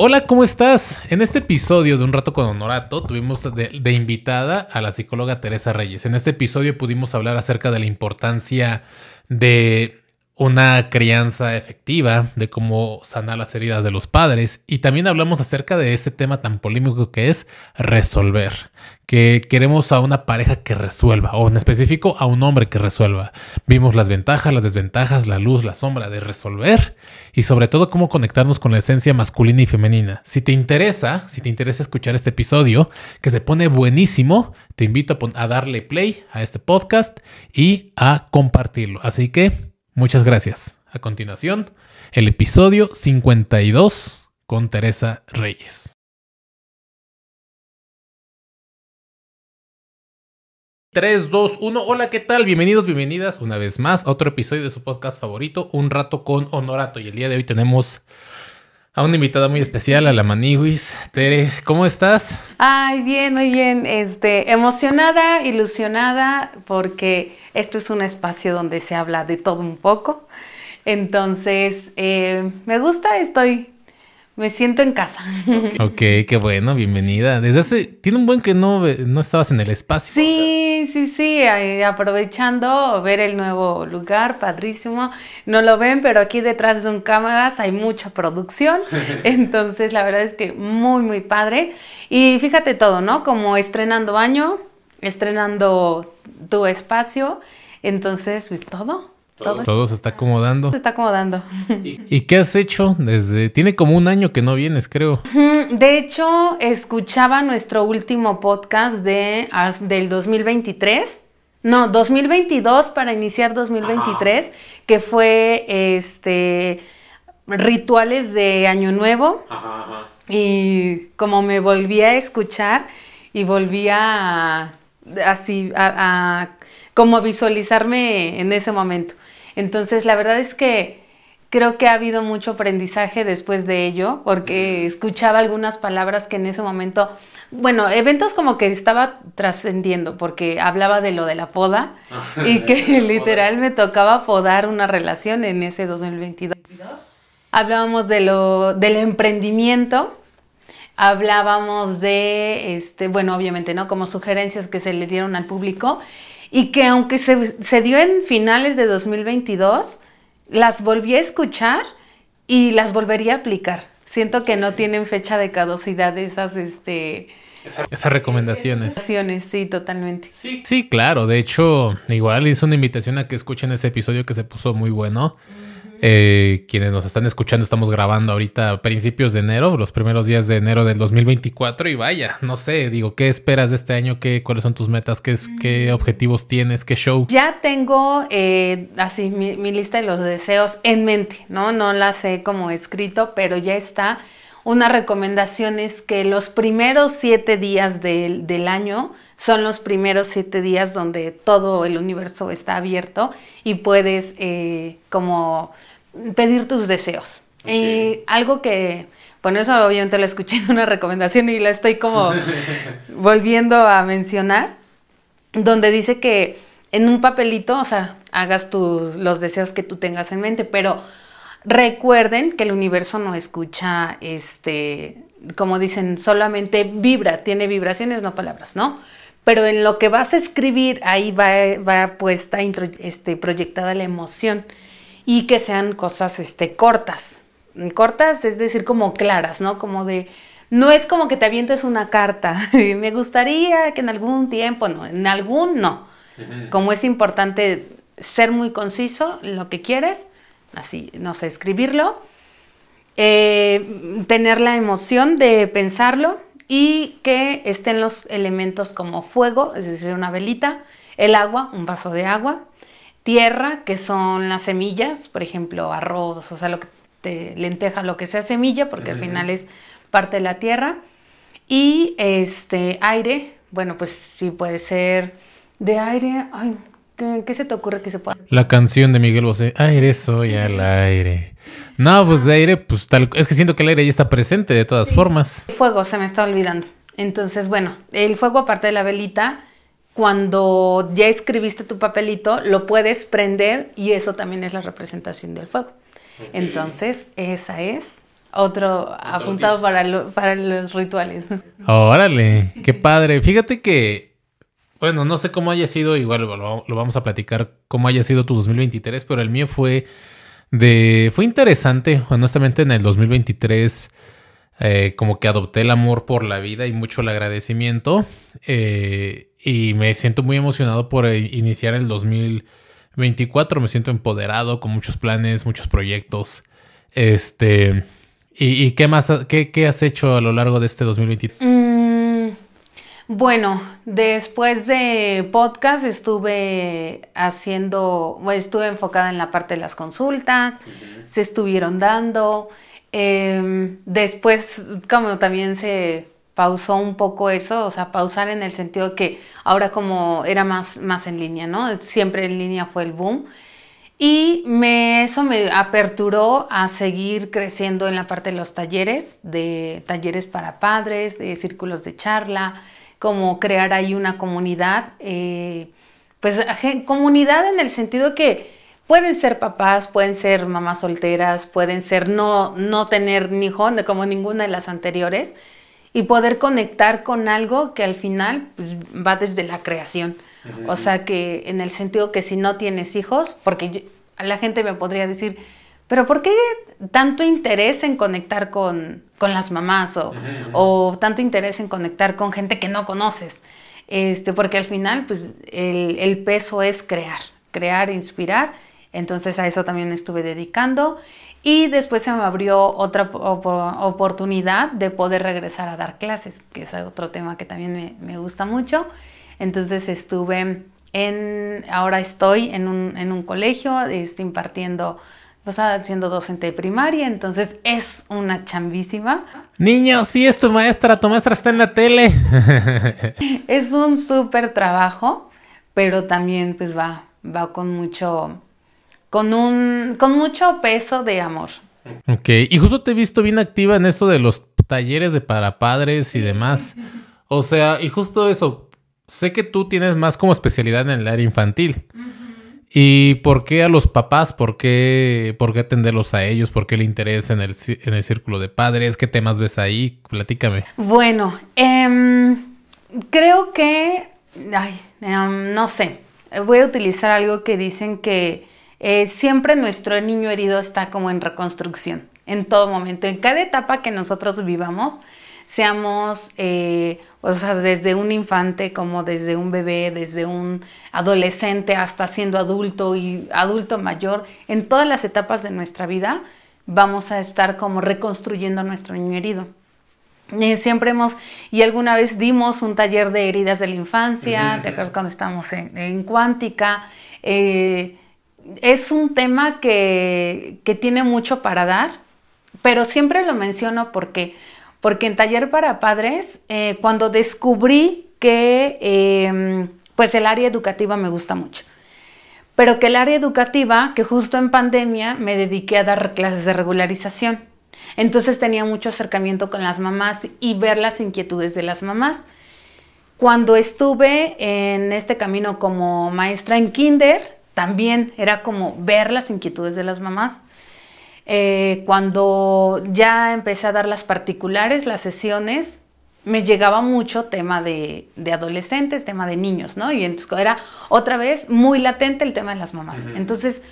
Hola, ¿cómo estás? En este episodio de Un Rato con Honorato tuvimos de, de, invitada a la psicóloga Teresa Reyes. En este episodio pudimos hablar acerca de la importancia de una crianza efectiva, de cómo sanar las heridas de los padres y también hablamos acerca de este tema tan polémico que es resolver, que queremos a una pareja que resuelva o en específico a un hombre que resuelva. Vimos las ventajas, las desventajas, la luz, la sombra de resolver y sobre todo cómo conectarnos con la esencia masculina y femenina. Si te interesa, si te interesa escuchar este episodio que se pone buenísimo, te invito a, darle play a este podcast y a compartirlo. Así que Muchas gracias. A continuación, el episodio 52 con Teresa Reyes. 3, 2, 1. Hola, ¿qué tal? Bienvenidos, bienvenidas una vez más a otro episodio de su podcast favorito, Un Rato con Honorato. Y el día de hoy tenemos a una invitada muy especial, a la Maniguis. Tere, ¿cómo estás? Ay, bien, muy bien. Este, emocionada, ilusionada, porque esto es un espacio donde se habla de todo un poco. Entonces, eh, me gusta, estoy me siento en casa. Ok, qué bueno, bienvenida. Desde hace, tiene un buen que no, no estabas en el espacio. Sí, sí, sí, aprovechando ver el nuevo lugar, padrísimo. No lo ven, pero aquí detrás de un cámaras hay mucha producción. Entonces, la verdad es que muy, muy padre. Y fíjate todo, ¿no? Como estrenando año, estrenando tu espacio. Entonces, pues todo. Todo, se está acomodando. Se está acomodando. ¿Y qué has hecho desde... Tiene como un año que no vienes, creo. De hecho, escuchaba nuestro último podcast de, del 2023. No, 2022 para iniciar 2023, que fue este rituales de Año Nuevo. Y como me volví a escuchar y volví a así a, como visualizarme en ese momento. Entonces, la verdad es que creo que ha habido mucho aprendizaje después de ello, porque escuchaba algunas palabras que en ese momento, bueno, eventos como que estaba trascendiendo, porque hablaba de lo de la poda y que literal me tocaba podar una relación en ese 2022. Hablábamos de lo, del emprendimiento, hablábamos de, este, bueno, obviamente, ¿no? Como sugerencias que se le dieron al público y que aunque se, dio en finales de 2022, las volví a escuchar y las volvería a aplicar. Siento que no tienen fecha de caducidad esas, este... Esas recomendaciones. Sí, totalmente. Sí. sí, claro. De hecho, igual hice una invitación a que escuchen ese episodio que se puso muy bueno. Eh, quienes nos están escuchando, estamos grabando ahorita a principios de enero, los primeros días de enero del 2024 y vaya, no sé, digo, ¿qué esperas de este año? ¿Qué, ¿Cuáles son tus metas? ¿Qué, qué mm. objetivos tienes? ¿Qué show? Ya tengo eh, así mi, lista de los deseos en mente, ¿no? No las he como escrito, pero ya está. Una recomendación es que los primeros siete días del, del año son los primeros siete días donde todo el universo está abierto y puedes eh, como pedir tus deseos. Y algo que, bueno, eso obviamente lo escuché en una recomendación y la estoy como volviendo a mencionar, donde dice que en un papelito, o sea, hagas tus, los deseos que tú tengas en mente, pero recuerden que el universo no escucha, este, como dicen, solamente vibra, tiene vibraciones, no palabras, ¿no? pero en lo que vas a escribir, ahí va, va puesta, este, proyectada la emoción y que sean cosas este, cortas. Cortas, es decir, como claras, ¿no? Como de, no es como que te avientes una carta, me gustaría que en algún tiempo, no, en algún no. Como es importante ser muy conciso lo que quieres, así, no sé, escribirlo, eh, tener la emoción de pensarlo y que estén los elementos como fuego, es decir, una velita, el agua, un vaso de agua, tierra, que son las semillas, por ejemplo, arroz, o sea, lo que te lenteja, lo que sea semilla, porque al final es parte de la tierra, y este aire, bueno, pues sí puede ser de aire, ay, ¿qué, se te ocurre que se pueda? La canción de Miguel Bosé, aire soy al aire. No, pues de aire, pues tal. Es que siento que el aire ya está presente de todas formas. fuego, se me está olvidando. Entonces, bueno, el fuego, aparte de la velita, cuando ya escribiste tu papelito, lo puedes prender y eso también es la representación del fuego. Entonces, esa es otro, apuntado para, para los rituales. Órale, qué padre. Fíjate que, bueno, no sé cómo haya sido, igual lo, vamos a platicar, cómo haya sido tu 2023, pero el mío fue de, fue interesante, honestamente en el 2023. Eh, como que adopté el amor por la vida y mucho el agradecimiento. Eh, y me siento muy emocionado por iniciar el 2024. Me siento empoderado con muchos planes, muchos proyectos. Este. ¿Y, qué más? Qué, has hecho a lo largo de este 2023? Mm, bueno, después de podcast estuve haciendo, estuve enfocada en la parte de las consultas, se estuvieron dando. Em, después, como también se pausó un poco eso, o sea, pausar en el sentido que ahora como era más, más en línea, ¿no? Siempre en línea fue el boom. Y me, eso me aperturó a seguir creciendo en la parte de los talleres, de talleres para padres, de círculos de charla, como crear ahí una comunidad, eh, pues comunidad en el sentido que Pueden ser papás, pueden ser mamás solteras, pueden ser no, no tener ni hijo, como ninguna de las anteriores, y poder conectar con algo que al final pues, va desde la creación. O sea que en el sentido que si no tienes hijos, porque la gente me podría decir, pero ¿por qué tanto interés en conectar con, las mamás o, o, tanto interés en conectar con gente que no conoces? Este, porque al final pues, el, el peso es crear, crear, inspirar entonces a eso también estuve dedicando y después se me abrió otra oportunidad de poder regresar a dar clases, que es otro tema que también me, gusta mucho. Entonces estuve en, ahora estoy en un, colegio, estoy impartiendo, o sea, siendo docente de primaria, entonces es una chambísima. Niño, sí es tu maestra, tu maestra está en la tele. es un súper trabajo, pero también pues va, va con mucho con un con mucho peso de amor. Ok, y justo te he visto bien activa en esto de los talleres de para padres y demás. O sea, y justo eso, sé que tú tienes más como especialidad en el área infantil. ¿Y por qué a los papás? ¿Por qué, ¿Por qué atenderlos a ellos? ¿Por qué el interés en el, en el círculo de padres? ¿Qué temas ves ahí? Platícame. Bueno, em, creo que, ay, em, no sé, voy a utilizar algo que dicen que eh, siempre nuestro niño herido está como en reconstrucción, en todo momento, en cada etapa que nosotros vivamos, seamos, eh, o sea, desde un infante como desde un bebé, desde un adolescente hasta siendo adulto y adulto mayor, en todas las etapas de nuestra vida vamos a estar como reconstruyendo nuestro niño herido. Eh, siempre hemos, y alguna vez dimos un taller de heridas de la infancia, ¿te acuerdas cuando estábamos en, Cuántica? es un tema que, tiene mucho para dar, pero siempre lo menciono porque, porque en Taller para Padres, eh, cuando descubrí que em, pues el área educativa me gusta mucho, pero que el área educativa, que justo en pandemia me dediqué a dar clases de regularización, entonces tenía mucho acercamiento con las mamás y ver las inquietudes de las mamás. Cuando estuve en este camino como maestra en kinder, también era como ver las inquietudes de las mamás. Eh, cuando ya empecé a dar las particulares, las sesiones, me llegaba mucho tema de, adolescentes, tema de niños, ¿no? Y entonces era otra vez muy latente el tema de las mamás. Entonces,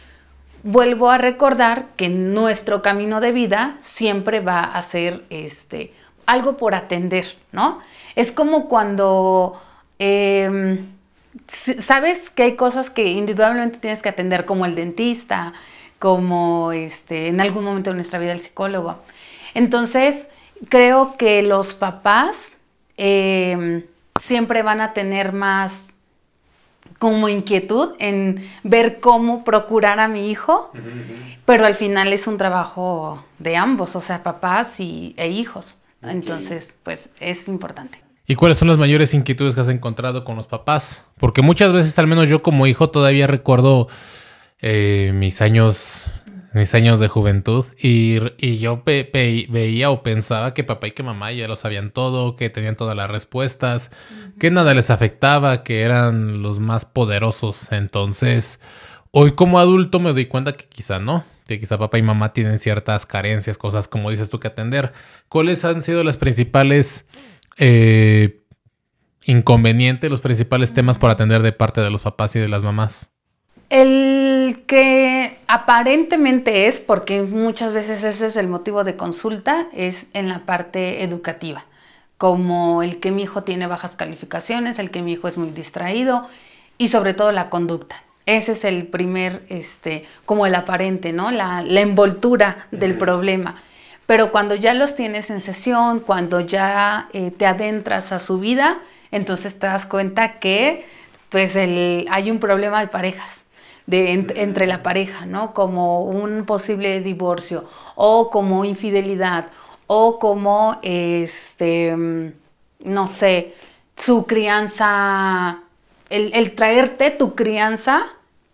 vuelvo a recordar que nuestro camino de vida siempre va a ser este, algo por atender, ¿no? Es como cuando... Em, sabes que hay cosas que individualmente tienes que atender, como el dentista, como este, en algún momento de nuestra vida el psicólogo. Entonces, creo que los papás em, siempre van a tener más como inquietud en ver cómo procurar a mi hijo, pero al final es un trabajo de ambos, o sea, papás y, e hijos. Entonces, pues es importante. ¿Y cuáles son las mayores inquietudes que has encontrado con los papás? Porque muchas veces, al menos yo como hijo, todavía recuerdo eh, mis años mis años de juventud y, yo veía o pensaba que papá y que mamá ya lo sabían todo, que tenían todas las respuestas, que nada les afectaba, que eran los más poderosos. Entonces, hoy como adulto me doy cuenta que quizá no, que quizá papá y mamá tienen ciertas carencias, cosas como dices tú que atender. ¿Cuáles han sido las principales eh, inconvenientes, los principales temas por atender de parte de los papás y de las mamás? El que aparentemente es, porque muchas veces ese es el motivo de consulta, es en la parte educativa, como el que mi hijo tiene bajas calificaciones, el que mi hijo es muy distraído y sobre todo la conducta. Ese es el primer, este, como el aparente, ¿no? La, envoltura del problema. Pero cuando ya los tienes en sesión, cuando ya eh, te adentras a su vida, entonces te das cuenta que pues hay un problema de parejas de, entre la pareja, ¿no? Como un posible divorcio o como infidelidad o como, este, no sé, su crianza, el, traerte tu crianza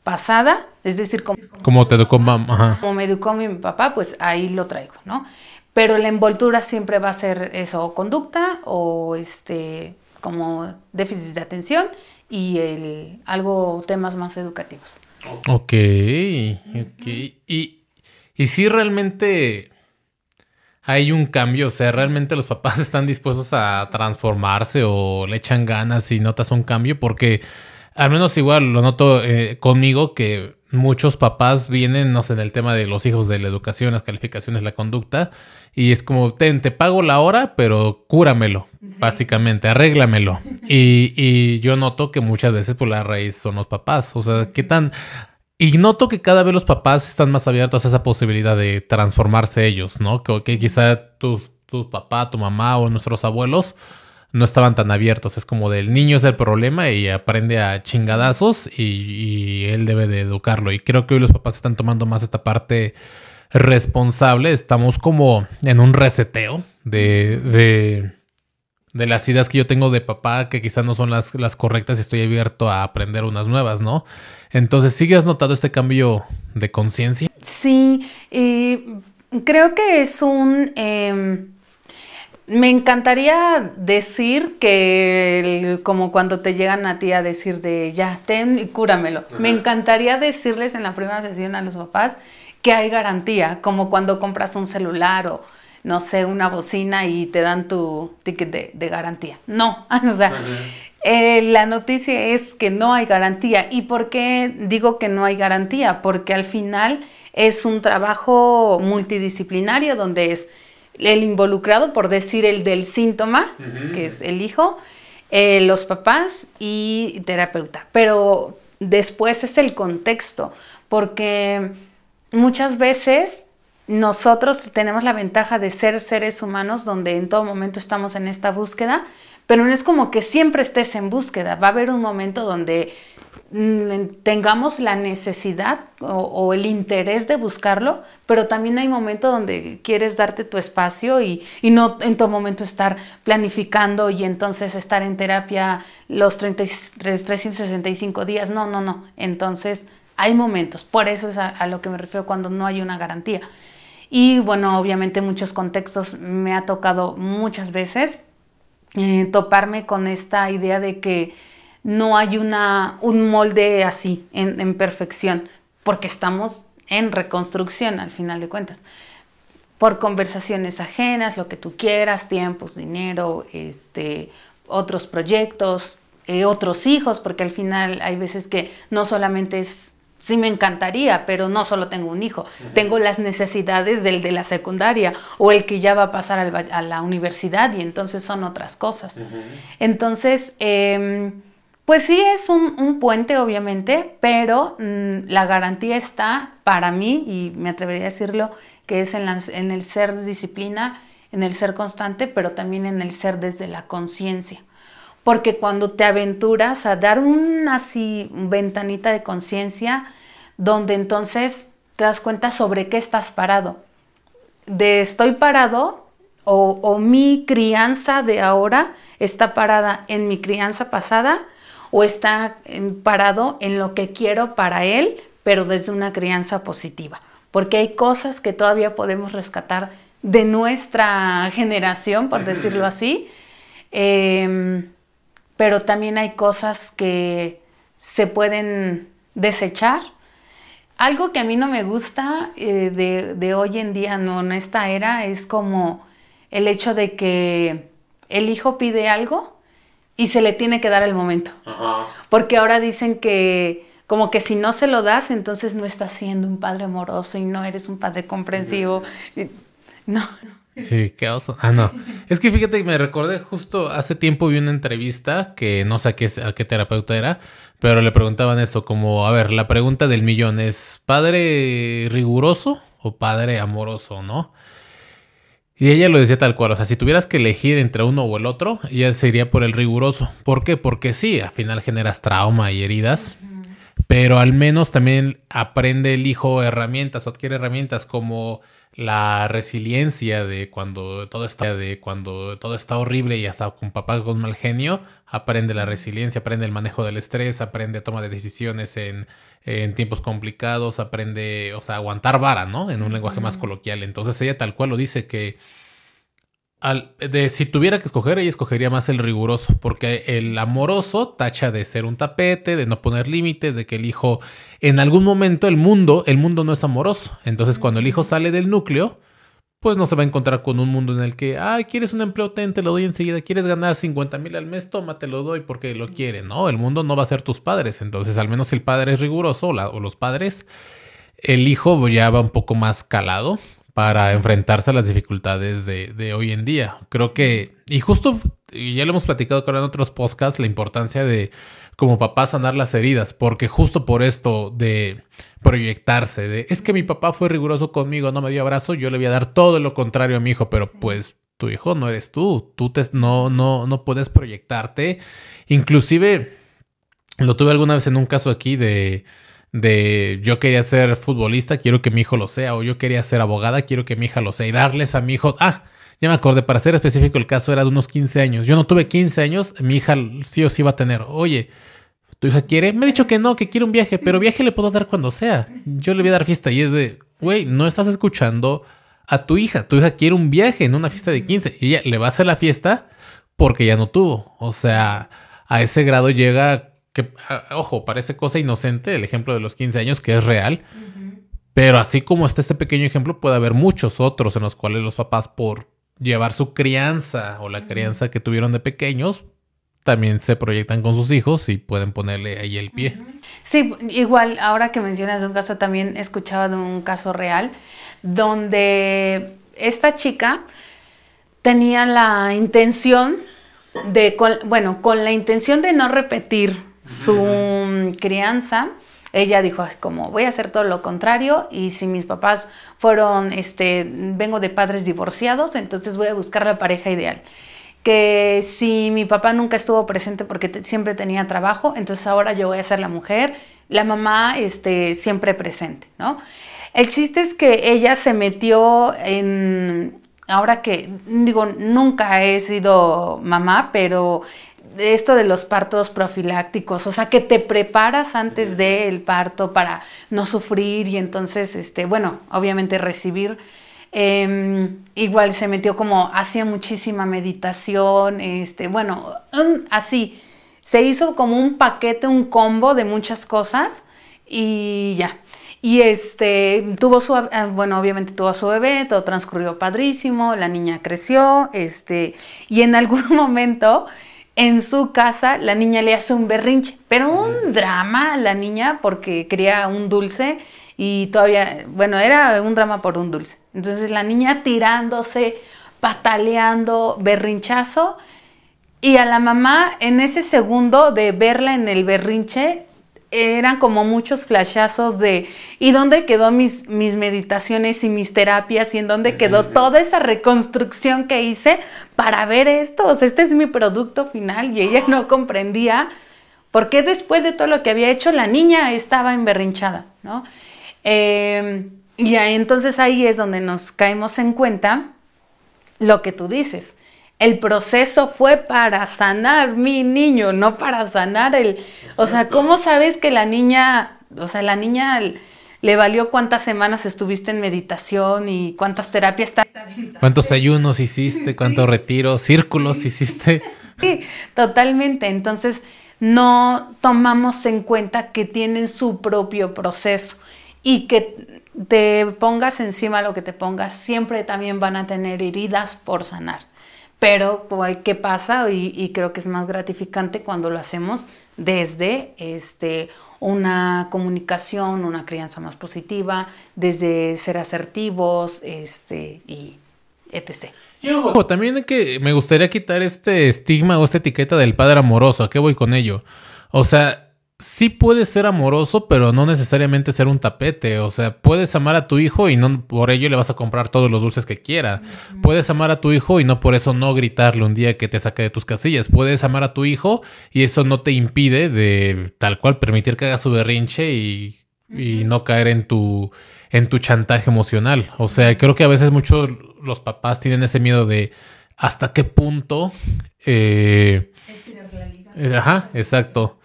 pasada, es decir, como, como te educó mamá. Como me educó mi papá, pues ahí lo traigo, ¿no? Pero la envoltura siempre va a ser eso, conducta o este como déficit de atención y el, algo temas más educativos. Ok, ok. Y, y si realmente hay un cambio, o sea, realmente los papás están dispuestos a transformarse o le echan ganas y notas un cambio, porque al menos igual lo noto eh, conmigo que muchos papás vienen, no sé, en el tema de los hijos de la educación, las calificaciones, la conducta, y es como, te pago la hora, pero cúramelo, básicamente, arréglamelo. Y, y, yo noto que muchas veces por la raíz son los papás, o sea, qué tan... Y noto que cada vez los papás están más abiertos a esa posibilidad de transformarse ellos, ¿no? Que, que quizá tus, tu papá, tu mamá o nuestros abuelos no estaban tan abiertos. Es como del niño es el problema y aprende a chingadazos y, él debe de educarlo. Y creo que hoy los papás están tomando más esta parte responsable. Estamos como en un reseteo de, de, de las ideas que yo tengo de papá que quizás no son las, correctas y estoy abierto a aprender unas nuevas, ¿no? Entonces, ¿sí has notado este cambio de conciencia? Sí, y creo que es un... Em, me encantaría decir que como cuando te llegan a ti a decir de ya, ten y cúramelo. Me encantaría decirles en la primera sesión a los papás que hay garantía, como cuando compras un celular o no sé, una bocina y te dan tu ticket de, garantía. No, o sea, eh, la noticia es que no hay garantía. ¿Y por qué digo que no hay garantía? Porque al final es un trabajo multidisciplinario donde es el involucrado, por decir el del síntoma, que es el hijo, eh, los papás y terapeuta. Pero después es el contexto, porque muchas veces nosotros tenemos la ventaja de ser seres humanos donde en todo momento estamos en esta búsqueda, pero no es como que siempre estés en búsqueda. Va a haber un momento donde tengamos la necesidad o, el interés de buscarlo, pero también hay momentos donde quieres darte tu espacio y, no en todo momento estar planificando y entonces estar en terapia los 365 días. No, no, no. Entonces hay momentos. Por eso es a, lo que me refiero cuando no hay una garantía. Y bueno, obviamente en muchos contextos me ha tocado muchas veces eh, toparme con esta idea de que no hay una, un molde así, en, perfección, porque estamos en reconstrucción al final de cuentas. Por conversaciones ajenas, lo que tú quieras, tiempos, dinero, este, otros proyectos, eh, otros hijos, porque al final hay veces que no solamente es, sí me encantaría, pero no solo tengo un hijo, tengo las necesidades del de la secundaria o el que ya va a pasar a la universidad y entonces son otras cosas. Entonces, em, pues sí es un, puente, obviamente, pero mm, la garantía está para mí, y me atrevería a decirlo, que es en, el ser disciplina, en el ser constante, pero también en el ser desde la conciencia. Porque cuando te aventuras a dar una así ventanita de conciencia, donde entonces te das cuenta sobre qué estás parado. De estoy parado o mi crianza de ahora está parada en mi crianza pasada o está em, parado en lo que quiero para él, pero desde una crianza positiva. Porque hay cosas que todavía podemos rescatar de nuestra generación, por decirlo así, em, pero también hay cosas que se pueden desechar. Algo que a mí no me gusta eh, de, de, hoy en día, no, en esta era, es como el hecho de que el hijo pide algo y se le tiene que dar el momento. Porque ahora dicen que como que si no se lo das, entonces no estás siendo un padre amoroso y no eres un padre comprensivo. No. Sí, qué oso. Ah, no. Es que fíjate que me recordé justo hace tiempo vi una entrevista que no sé a qué, a qué terapeuta era, pero le preguntaban esto como, a ver, la pregunta del millón es, ¿padre riguroso o padre amoroso, no? Y ella lo decía tal cual, o sea, si tuvieras que elegir entre uno o el otro, ella se iría por el riguroso. ¿Por qué? Porque sí, al final generas trauma y heridas, pero al menos también aprende el hijo herramientas o adquiere herramientas como la resiliencia de cuando todo está de cuando todo está horrible y hasta con papá con mal genio aprende la resiliencia aprende el manejo del estrés aprende toma de decisiones en, en tiempos complicados aprende o sea aguantar vara no en un lenguaje más coloquial. Entonces ella tal cual lo dice que de, si tuviera que escoger, ella escogería más el riguroso, porque el amoroso tacha de ser un tapete, de no poner límites, de que el hijo, en algún momento, el mundo, el mundo no es amoroso. Entonces, cuando el hijo sale del núcleo, pues no se va a encontrar con un mundo en el que, ay, quieres un empleo, te lo doy enseguida, quieres ganar 50 mil al mes, toma, te lo doy porque lo quiere. No, el mundo no va a ser tus padres. Entonces, al menos el padre es riguroso o los padres, el hijo ya va un poco más calado para enfrentarse a las dificultades de, hoy en día. Creo que, y justo, ya lo hemos platicado con en otros podcasts, la importancia de como papá sanar las heridas, porque justo por esto de proyectarse, de es que mi papá fue riguroso conmigo, no me dio abrazo, yo le voy a dar todo lo contrario a mi hijo, pero pues tu hijo no eres tú, tú te, no, no, no puedes proyectarte. Inclusive, lo tuve alguna vez en un caso aquí de de yo quería ser futbolista, quiero que mi hijo lo sea, o yo quería ser abogada, quiero que mi hija lo sea, y darles a mi hijo, ah, ya me acordé, para ser específico el caso era de unos 15 años, yo no tuve 15 años, mi hija sí o sí va a tener, oye, ¿tu hija quiere? Me ha dicho que no, que quiere un viaje, pero viaje le puedo dar cuando sea, yo le voy a dar fiesta, y es de, güey, no estás escuchando a tu hija, tu hija quiere un viaje en una fiesta de 15, y ella le va a hacer la fiesta porque ya no tuvo, o sea, a ese grado llega que, ah, ojo, parece cosa inocente el ejemplo de los 15 años, que es real, pero así como está este pequeño ejemplo, puede haber muchos otros en los cuales los papás, por llevar su crianza o la crianza que tuvieron de pequeños, también se proyectan con sus hijos y pueden ponerle ahí el pie. Sí, igual, ahora que mencionas un caso, también escuchaba de un caso real donde esta chica tenía la intención de, bueno, con la intención de no repetir su crianza, ella dijo como voy a hacer todo lo contrario y si mis papás fueron, este, vengo de padres divorciados, entonces voy a buscar la pareja ideal. Que si mi papá nunca estuvo presente porque siempre tenía trabajo, entonces ahora yo voy a ser la mujer, la mamá este, siempre presente, ¿no? El chiste es que ella se metió en, ahora que digo, nunca he sido mamá, pero esto de los partos profilácticos, o sea, que te preparas antes del parto para no sufrir y entonces, este, bueno, obviamente recibir. Em, igual se metió como, hacía muchísima meditación, este, bueno, así, se hizo como un paquete, un combo de muchas cosas y ya. Y este, tuvo su, ah, bueno, obviamente tuvo a su bebé, todo transcurrió padrísimo, la niña creció, este, y en algún momento, en su casa la niña le hace un berrinche, pero un drama a la niña porque quería un dulce y todavía, bueno, era un drama por un dulce. Entonces la niña tirándose, pataleando, berrinchazo. Y a la mamá, en ese segundo de verla en el berrinche, eran como muchos flashazos de ¿y dónde quedó mis, mis meditaciones y mis terapias? ¿Y en dónde quedó toda esa reconstrucción que hice para ver esto? O sea, este es mi producto final y ella no comprendía por qué después de todo lo que había hecho la niña estaba emberrinchada, ¿no? Em, y entonces ahí es donde nos caemos en cuenta lo que tú dices el proceso fue para sanar mi niño, no para sanar el... O sea, ¿cómo sabes que la niña, o sea, la niña le valió cuántas semanas estuviste en meditación y cuántas terapias... ¿Cuántos ayunos hiciste? ¿Cuántos retiros? ¿Círculos hiciste? Sí, totalmente. Entonces, no tomamos en cuenta que tienen su propio proceso y que te pongas encima lo que te pongas, siempre también van a tener heridas por sanar. Pero, pues, ¿qué pasa? Y, creo que es más gratificante cuando lo hacemos desde este, una comunicación, una crianza más positiva, desde ser asertivos este, y etc. Y también que me gustaría quitar este estigma o esta etiqueta del padre amoroso. ¿A qué voy con ello? O sea, sí puedes ser amoroso, pero no necesariamente ser un tapete. O sea, puedes amar a tu hijo y no por ello le vas a comprar todos los dulces que quiera. Puedes amar a tu hijo y no por eso no gritarle un día que te saque de tus casillas. Puedes amar a tu hijo y eso no te impide de tal cual permitir que haga su berrinche y, no caer en tu en tu chantaje emocional. O sea, creo que a veces muchos los papás tienen ese miedo de hasta qué punto. Eh, eh ajá, exacto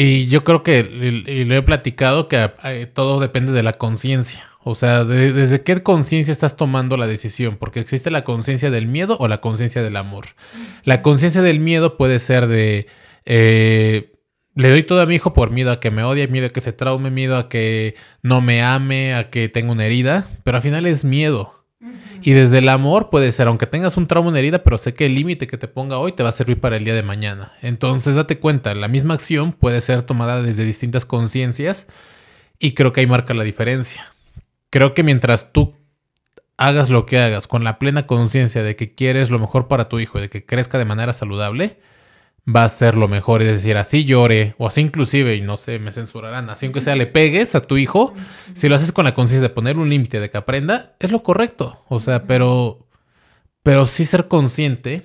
y yo creo que, y lo he platicado, que eh, todo depende de la conciencia. O sea, desde qué conciencia estás tomando la decisión, porque existe la conciencia del miedo o la conciencia del amor. La conciencia del miedo puede ser de, eh, le doy todo a mi hijo por miedo a que me odie, miedo a que se traume, miedo a que no me ame, a que tenga una herida, pero al final es miedo. Y desde el amor puede ser, aunque tengas un trauma, una herida, pero sé que el límite que te ponga hoy te va a servir para el día de mañana. Entonces date cuenta, la misma acción puede ser tomada desde distintas conciencias y creo que ahí marca la diferencia. Creo que mientras tú hagas lo que hagas con la plena conciencia de que quieres lo mejor para tu hijo y de que crezca de manera saludable, va a ser lo mejor. Es decir, así llore, o así inclusive, y no sé, me censurarán, así aunque sea le pegues a tu hijo, si lo haces con la conciencia de poner un límite, de que aprenda, es lo correcto. O sea, pero, pero sí ser consciente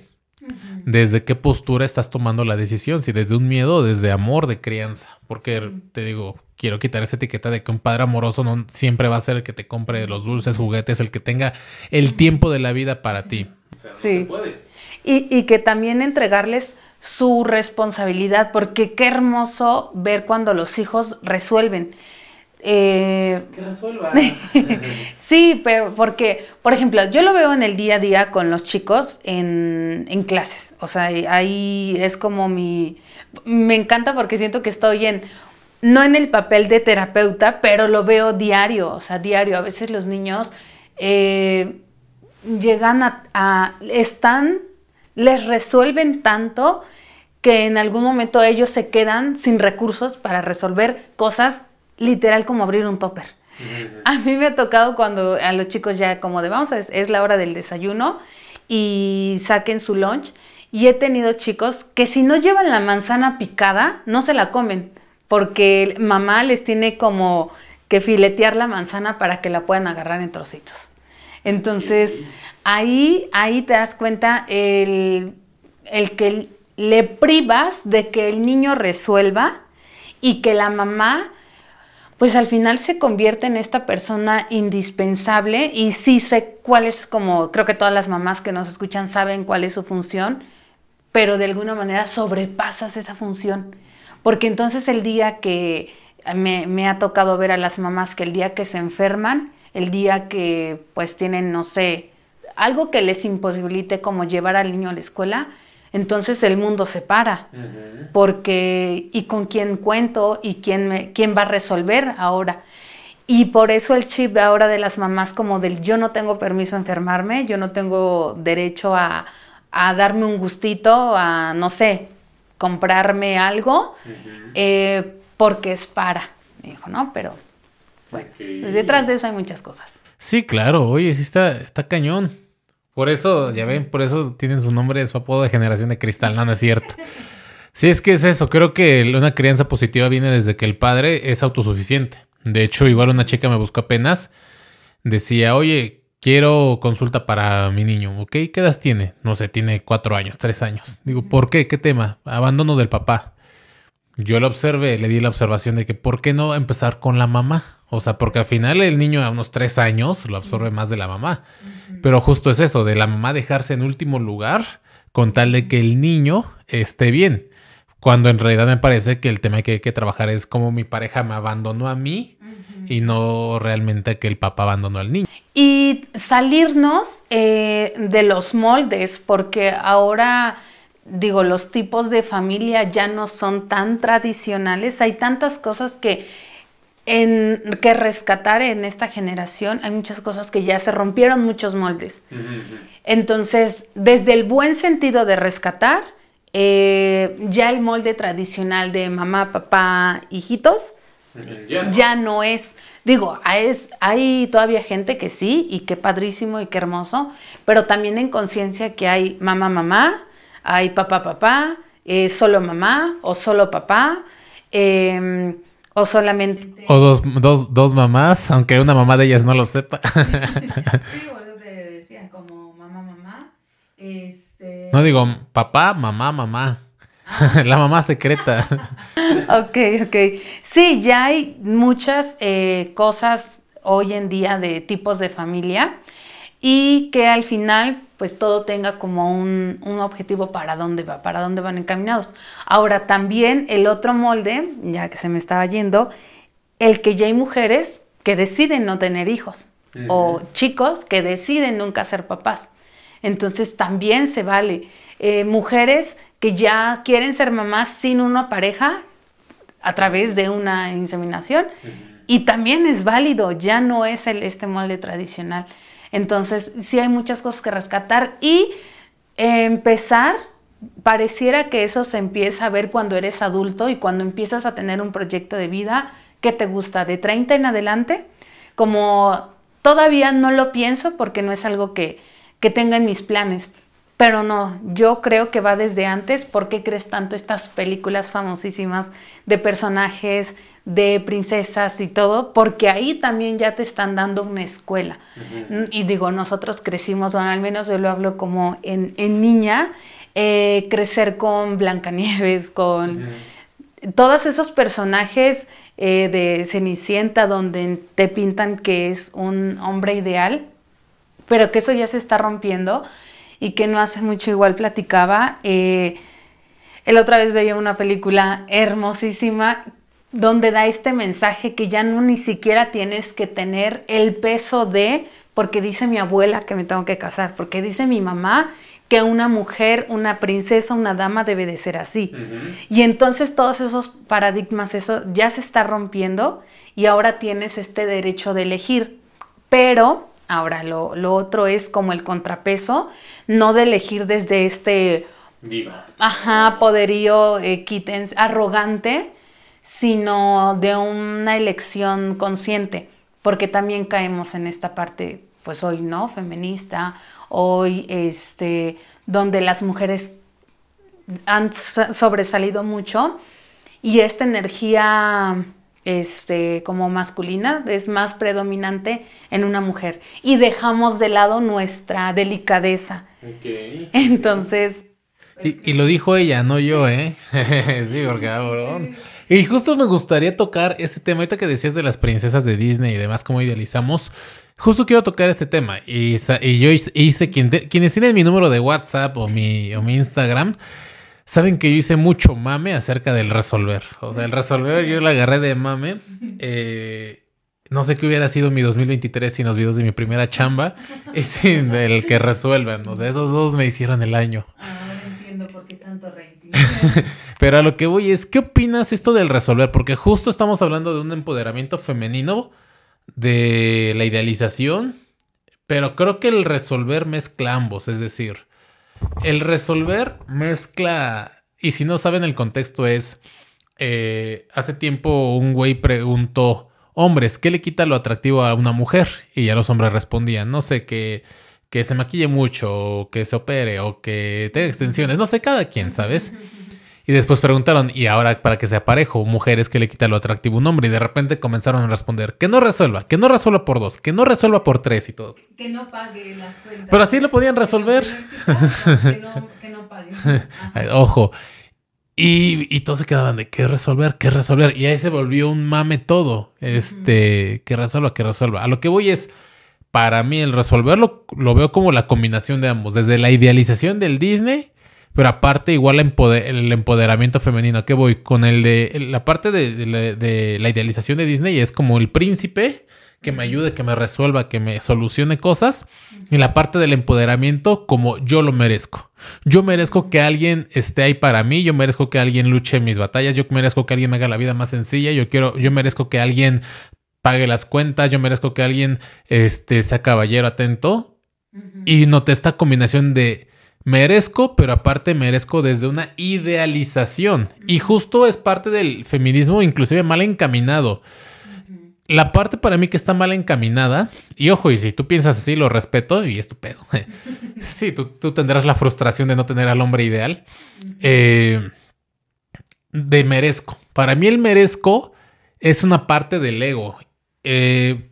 desde qué postura estás tomando la decisión, si desde un miedo o desde amor de crianza. Porque te digo, quiero quitar esa etiqueta de que un padre amoroso no siempre va a ser el que te compre los dulces, juguetes, el que tenga el tiempo de la vida para ti. O sea, no se puede. Y, y que también entregarles su responsabilidad, porque qué hermoso ver cuando los hijos resuelven. Eh, que resuelvan. sí, pero porque, por ejemplo, yo lo veo en el día a día con los chicos en, en clases. O sea, ahí es como mi... Me encanta porque siento que estoy en no en el papel de terapeuta, pero lo veo diario, o sea, diario. A veces los niños eh, llegan a, a, están, les resuelven tanto que en algún momento ellos se quedan sin recursos para resolver cosas literal como abrir un topper. A mí me ha tocado cuando a los chicos ya como de vamos, es, es la hora del desayuno y saquen su lunch. Y he tenido chicos que si no llevan la manzana picada, no se la comen, porque mamá les tiene como que filetear la manzana para que la puedan agarrar en trocitos. Entonces, ahí, ahí te das cuenta el, el que le privas de que el niño resuelva y que la mamá pues al final se convierte en esta persona indispensable y sí sé cuál es como, creo que todas las mamás que nos escuchan saben cuál es su función, pero de alguna manera sobrepasas esa función. Porque entonces el día que me, me ha tocado ver a las mamás que el día que se enferman, el día que pues tienen, no sé, algo que les imposibilite como llevar al niño a la escuela, entonces el mundo se para. Porque, ¿y con quién cuento? ¿Y quién, me, quién va a resolver ahora? Y por eso el chip ahora de las mamás como del yo no tengo permiso a enfermarme, yo no tengo derecho a, darme un gustito, a, no sé, comprarme algo, eh, porque es para. Me dijo, ¿no? Pero bueno, detrás de eso hay muchas cosas. Sí, claro, oye, sí está, está cañón. Por eso, ya ven, por eso tienen su nombre, su apodo de generación de cristal, no, no es cierto. Sí, es que es eso. Creo que una crianza positiva viene desde que el padre es autosuficiente. De hecho, igual una chica me buscó apenas. Decía, oye, quiero consulta para mi niño. ¿Ok? ¿Qué edad tiene? No sé, tiene cuatro años, tres años. Digo, ¿por qué? ¿Qué tema? Abandono del papá. Yo lo observé, le di la observación de que, ¿por qué no empezar con la mamá? O sea, porque al final el niño a unos tres años lo absorbe más de la mamá. Pero justo es eso, de la mamá dejarse en último lugar con tal de que el niño esté bien. Cuando en realidad me parece que el tema que hay que trabajar es cómo mi pareja me abandonó a mí y no realmente que el papá abandonó al niño. Y salirnos eh, de los moldes, porque ahora digo, los tipos de familia ya no son tan tradicionales, hay tantas cosas que en que rescatar en esta generación. Hay muchas cosas que ya se rompieron, muchos moldes. Entonces, desde el buen sentido de rescatar, eh, ya el molde tradicional de mamá, papá, hijitos, ya no, es. Digo, hay, todavía gente que sí, y qué padrísimo y qué hermoso, pero también en conciencia que hay mamá, mamá, hay papá, papá, eh, solo mamá o solo papá. Em, o solamente. O dos, dos, dos mamás, aunque una mamá de ellas no lo sepa. sí, bueno, te decían como mamá, mamá. Este... No digo papá, mamá, mamá. Ah. La mamá secreta. ok, ok. Sí, ya hay muchas eh, cosas hoy en día de tipos de familia y que al final pues todo tenga como un, objetivo para dónde va, para dónde van encaminados. Ahora también el otro molde, ya que se me estaba yendo, el que ya hay mujeres que deciden no tener hijos o chicos que deciden nunca ser papás. Entonces también se vale. Eh, mujeres que ya quieren ser mamás sin una pareja a través de una inseminación y también es válido, ya no es el, este molde tradicional. Entonces, sí hay muchas cosas que rescatar y empezar, pareciera que eso se empieza a ver cuando eres adulto y cuando empiezas a tener un proyecto de vida que te gusta de 30 en adelante, como todavía no lo pienso porque no es algo que, que tenga en mis planes. Pero no, yo creo que va desde antes. ¿Por qué crees tanto estas películas famosísimas de personajes de princesas y todo, porque ahí también ya te están dando una escuela. Y digo, nosotros crecimos, bueno, al menos yo lo hablo como en, niña, eh, crecer con Blancanieves, con todos esos personajes eh, de Cenicienta donde te pintan que es un hombre ideal, pero que eso ya se está rompiendo y que no hace mucho igual platicaba. Eh, el otra vez veía una película hermosísima donde da este mensaje que ya no ni siquiera tienes que tener el peso de, porque dice mi abuela que me tengo que casar, porque dice mi mamá que una mujer, una princesa, una dama debe de ser así. Y entonces todos esos paradigmas, eso ya se está rompiendo y ahora tienes este derecho de elegir. Pero ahora lo, lo otro es como el contrapeso, no de elegir desde este... Viva. Ajá, poderío, eh, arrogante, sino de una elección consciente, porque también caemos en esta parte, pues hoy, ¿no? Feminista, hoy, este, donde las mujeres han sobresalido mucho y esta energía este, como masculina es más predominante en una mujer y dejamos de lado nuestra delicadeza. Entonces... Y, lo dijo ella, no yo, ¿eh? sí, porque cabrón. Y justo me gustaría tocar ese tema, ahorita que decías de las princesas de Disney y demás, cómo idealizamos. Justo quiero tocar este tema. Y, yo hice, quienes tienen mi número de WhatsApp o mi, o mi Instagram, saben que yo hice mucho mame acerca del resolver. O sea, el resolver yo lo agarré de mame. Eh, no sé qué hubiera sido mi 2023 sin los videos de mi primera chamba y sin el que resuelvan. O sea, esos dos me hicieron el año. Ahora entiendo por qué tanto rating. Pero a lo que voy es, ¿qué opinas esto del resolver? Porque justo estamos hablando de un empoderamiento femenino, de la idealización, pero creo que el resolver mezcla ambos, es decir, el resolver mezcla, y si no saben el contexto es, eh, hace tiempo un güey preguntó, hombres, ¿qué le quita lo atractivo a una mujer? Y ya los hombres respondían, no sé, que, que se maquille mucho, o que se opere, o que tenga extensiones, no sé, cada quien, ¿sabes? Y después preguntaron, ¿y ahora para que sea parejo? Mujeres que le quita lo atractivo un hombre. Y de repente comenzaron a responder, que no resuelva, que no resuelva por dos, que no resuelva por tres y todos. Que no pague las cuentas. Pero así lo podían resolver. Que no, que no pague. Ojo. Y, y, todos se quedaban de qué resolver, qué resolver. Y ahí se volvió un mame todo. Este, que resuelva, que resuelva. A lo que voy es, para mí el resolverlo lo veo como la combinación de ambos. Desde la idealización del Disney pero aparte, igual el empoderamiento femenino. ¿Qué voy? Con el de la parte de, la idealización de Disney es como el príncipe que me ayude, que me resuelva, que me solucione cosas. Y la parte del empoderamiento como yo lo merezco. Yo merezco que alguien esté ahí para mí, yo merezco que alguien luche mis batallas, yo merezco que alguien me haga la vida más sencilla, yo quiero, yo merezco que alguien pague las cuentas, yo merezco que alguien este, sea caballero atento. Y noté esta combinación de merezco, pero aparte merezco desde una idealización. Y justo es parte del feminismo, inclusive mal encaminado la parte para mí que está mal encaminada, y ojo, y si tú piensas así, lo respeto y es tu pedo. sí, tú, tendrás la frustración de no tener al hombre ideal. Eh, de merezco. Para mí el merezco es una parte del ego. Eh,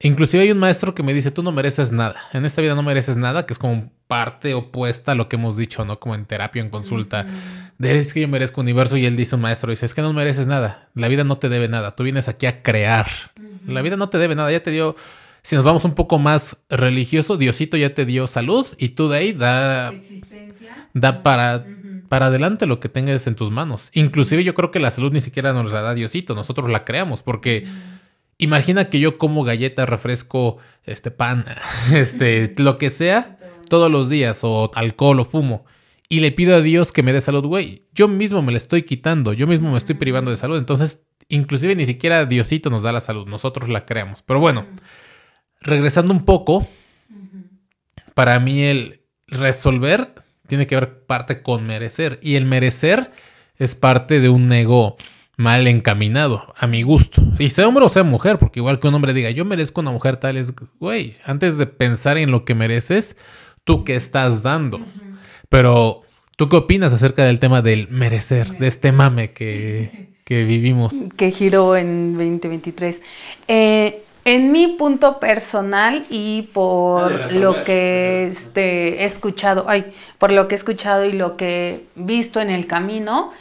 inclusive hay un maestro que me dice, tú no mereces nada. En esta vida no mereces nada, que es como parte opuesta a lo que hemos dicho, ¿no? Como en terapia, en consulta. De es que yo merezco universo y él dice un maestro, dice, es que no mereces nada. La vida no te debe nada. Tú vienes aquí a crear. La vida no te debe nada. Ya te dio, si nos vamos un poco más religioso, Diosito ya te dio salud y tú de ahí da, da para, para adelante lo que tengas en tus manos. Inclusive yo creo que la salud ni siquiera nos la da Diosito. Nosotros la creamos porque... Imagina que yo como galleta, refresco, este pan, este, lo que sea, todos los días o alcohol o fumo y le pido a Dios que me dé salud, güey, yo mismo me la estoy quitando, yo mismo me estoy privando de salud, entonces inclusive ni siquiera Diosito nos da la salud, nosotros la creamos. Pero bueno, regresando un poco, para mí el resolver tiene que ver parte con merecer y el merecer es parte de un ego mal encaminado, a mi gusto. Y sea hombre o sea mujer, porque igual que un hombre diga, yo merezco una mujer tal, es, güey, antes de pensar en lo que mereces, tú qué estás dando. Pero, ¿tú qué opinas acerca del tema del merecer, de este mame que, vivimos? Que giró en 2023. Eh, en mi punto personal y por lo que este, he escuchado, ay, por lo que he escuchado y lo que he visto en el camino,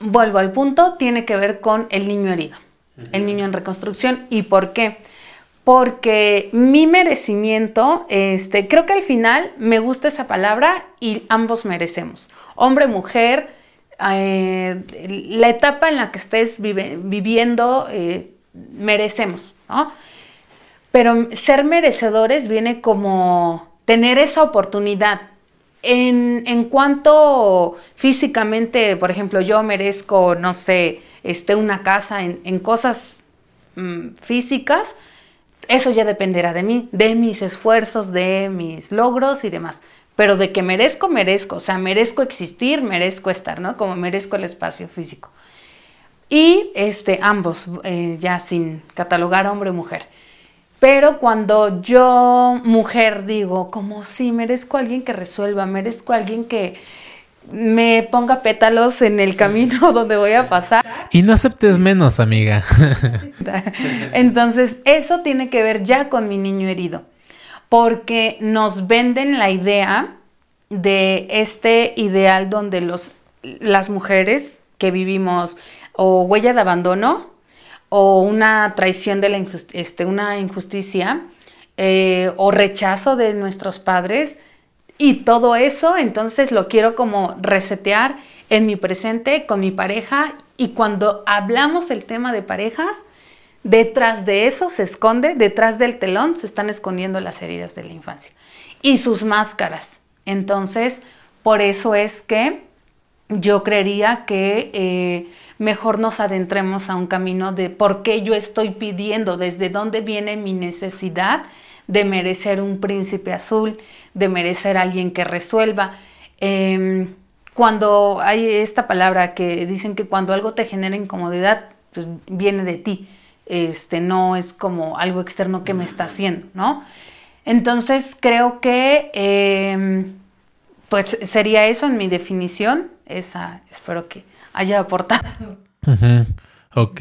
vuelvo al punto, tiene que ver con el niño herido, el niño en reconstrucción. ¿Y por qué? porque mi merecimiento, este, creo que al final me gusta esa palabra y ambos merecemos. Hombre, mujer, eh, la etapa en la que estés viviendo, eh, merecemos, ¿no? Pero ser merecedores viene como tener esa oportunidad. En, cuanto físicamente, por ejemplo, yo merezco, no sé, este, una casa en, en cosas mm, físicas, eso ya dependerá de mí, de mis esfuerzos, de mis logros y demás. Pero de que merezco, merezco. O sea, merezco existir, merezco estar, ¿no? Como merezco el espacio físico. Y este, ambos, eh, ya sin catalogar hombre o mujer. Pero cuando yo, mujer, digo, como si merezco a alguien que resuelva, merezco a alguien que, me ponga pétalos en el camino donde voy a pasar. Y no aceptes menos, amiga. Entonces, eso tiene que ver ya con mi niño herido, porque nos venden la idea de este ideal donde los, las mujeres que vivimos o huella de abandono o una traición de la este, una injusticia eh, o rechazo de nuestros padres, y todo eso, entonces lo quiero como resetear en mi presente con mi pareja. Y cuando hablamos del tema de parejas, detrás de eso se esconde, detrás del telón se están escondiendo las heridas de la infancia y sus máscaras. Entonces, por eso es que yo creería que eh, mejor nos adentremos a un camino de por qué yo estoy pidiendo, desde dónde viene mi necesidad de merecer un príncipe azul, de merecer alguien que resuelva. Em, cuando hay esta palabra que dicen que cuando algo te genera incomodidad, pues viene de ti, este, no es como algo externo que me está haciendo, ¿no? Entonces creo que em, pues sería eso en mi definición, esa espero que haya aportado. Ok,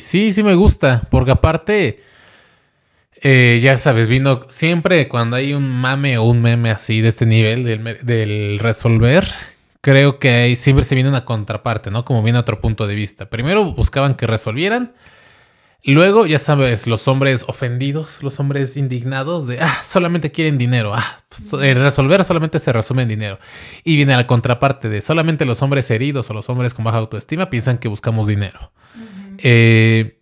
sí, sí me gusta, porque aparte eh, ya sabes, vino siempre cuando hay un mame o un meme así de este nivel del, resolver, creo que ahí siempre se viene una contraparte, ¿no? Como viene otro punto de vista. Primero buscaban que resolvieran. Luego, ya sabes, los hombres ofendidos, los hombres indignados de, ah, solamente quieren dinero, ah, pues, resolver solamente se resume en dinero. Y viene la contraparte de, solamente los hombres heridos o los hombres con baja autoestima piensan que buscamos dinero. eh,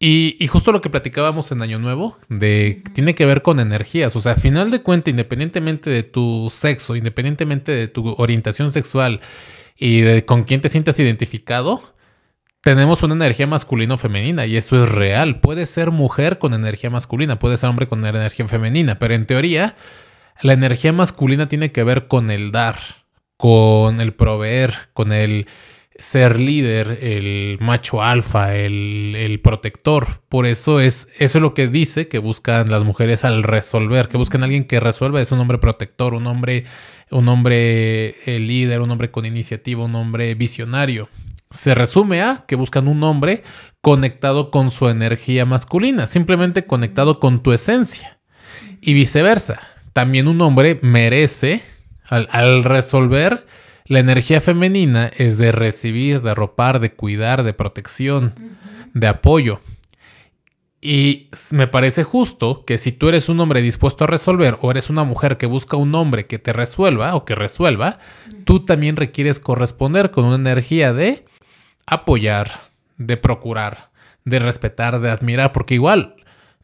Y, justo lo que platicábamos en Año Nuevo, de tiene que ver con energías. O sea, a final de cuentas, independientemente de tu sexo, independientemente de tu orientación sexual y de con quién te sientas identificado, tenemos una energía masculina o femenina y eso es real. Puede ser mujer con energía masculina, puede ser hombre con energía femenina, pero en teoría la energía masculina tiene que ver con el dar, con el proveer, con el ser líder, el macho alfa, el, protector. Por eso es, eso es lo que dice que buscan las mujeres al resolver, que buscan a alguien que resuelva, es un hombre protector, un hombre, un hombre eh, líder, un hombre con iniciativa, un hombre visionario. Se resume a que buscan un hombre conectado con su energía masculina, simplemente conectado con tu esencia. Y viceversa, también un hombre merece, al, al resolver, la energía femenina es de recibir, de arropar, de cuidar, de protección, de apoyo. Y me parece justo que si tú eres un hombre dispuesto a resolver o eres una mujer que busca un hombre que te resuelva o que resuelva, tú también requieres corresponder con una energía de apoyar, de procurar, de respetar, de admirar, porque igual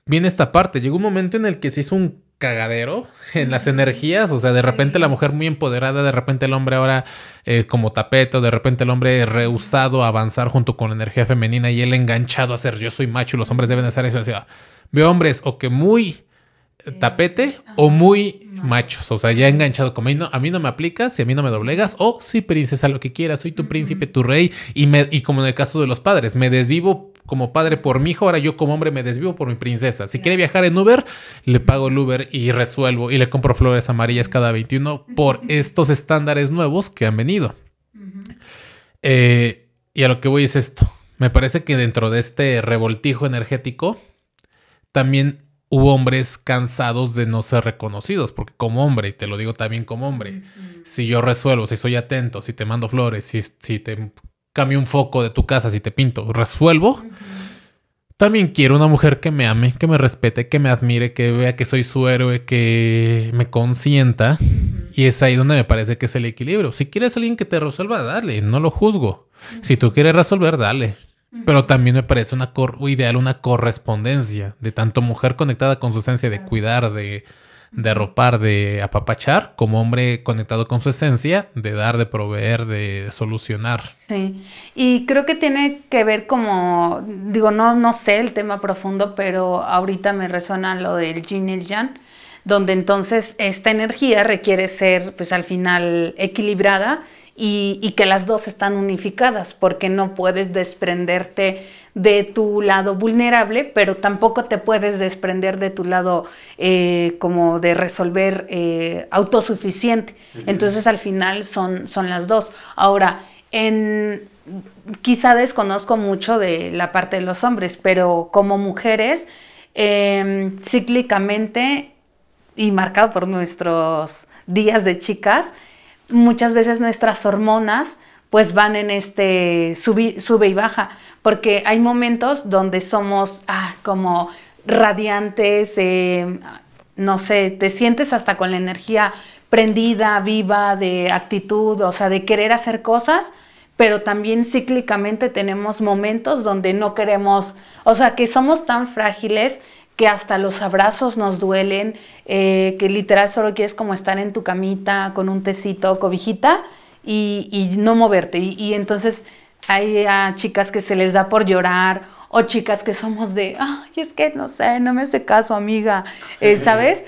viene esta parte, llegó un momento en el que se hizo un cagadero en las energías. O sea, de repente la mujer muy empoderada, de repente el hombre ahora eh, como tapeto, de repente el hombre rehusado a avanzar junto con la energía femenina y él enganchado a ser yo soy macho y los hombres deben hacer eso. O sea, veo hombres o que muy tapete o muy machos. O sea, ya enganchado como a mí, no, me aplicas, si a mí no me doblegas, o sí, princesa, lo que quieras, soy tu príncipe, tu rey. Y, me, y como en el caso de los padres, me desvivo como padre por mi hijo, ahora yo como hombre me desvivo por mi princesa. Si quiere viajar en Uber, le pago el Uber y resuelvo y le compro flores amarillas cada 21 por estos estándares nuevos que han venido. Eh, y a lo que voy es esto. Me parece que dentro de este revoltijo energético también hubo hombres cansados de no ser reconocidos, porque como hombre, y te lo digo también como hombre, si yo resuelvo, si soy atento, si te mando flores, si, si te cambio un foco de tu casa si te pinto, resuelvo. También quiero una mujer que me ame, que me respete, que me admire, que vea que soy su héroe, que me consienta. Y es ahí donde me parece que es el equilibrio. Si quieres alguien que te resuelva, dale, no lo juzgo. Si tú quieres resolver, dale. Pero también me parece una ideal una correspondencia de tanto mujer conectada con su esencia de cuidar, de, de arropar, de apapachar, como hombre conectado con su esencia, de dar, de proveer, de solucionar. Sí, y creo que tiene que ver como, digo, no, no sé el tema profundo, pero ahorita me resuena lo del yin y el yang, donde entonces esta energía requiere ser, pues al final, equilibrada y, que las dos están unificadas, porque no puedes desprenderte de tu lado vulnerable, pero tampoco te puedes desprender de tu lado eh, como de resolver eh, autosuficiente. Entonces al final son, son las dos. Ahora, en, quizá desconozco mucho de la parte de los hombres, pero como mujeres, em, cíclicamente y marcado por nuestros días de chicas, muchas veces nuestras hormonas pues van en este sube, y baja, porque hay momentos donde somos ah, como radiantes, eh, no sé, te sientes hasta con la energía prendida, viva, de actitud, o sea, de querer hacer cosas, pero también cíclicamente tenemos momentos donde no queremos, o sea, que somos tan frágiles que hasta los abrazos nos duelen, eh, que literal solo quieres como estar en tu camita con un tecito, cobijita y, no moverte. Y, entonces hay chicas que se les da por llorar o chicas que somos de, ay, es que no sé, no me hace caso, amiga, eh, ¿sabes?